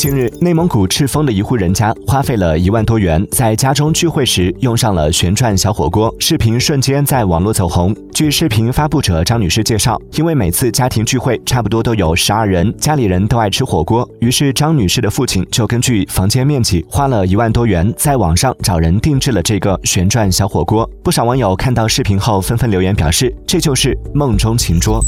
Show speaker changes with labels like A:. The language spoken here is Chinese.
A: 近日内蒙古赤峰的一户人家花费了一万多元在家中聚会时用上了旋转小火锅视频瞬间在网络走红据视频发布者张女士介绍因为每次家庭聚会差不多都有十二人家里人都爱吃火锅于是张女士的父亲就根据房间面积花了一万多元在网上找人定制了这个旋转小火锅。不少网友看到视频后纷纷留言表示这就是梦中情桌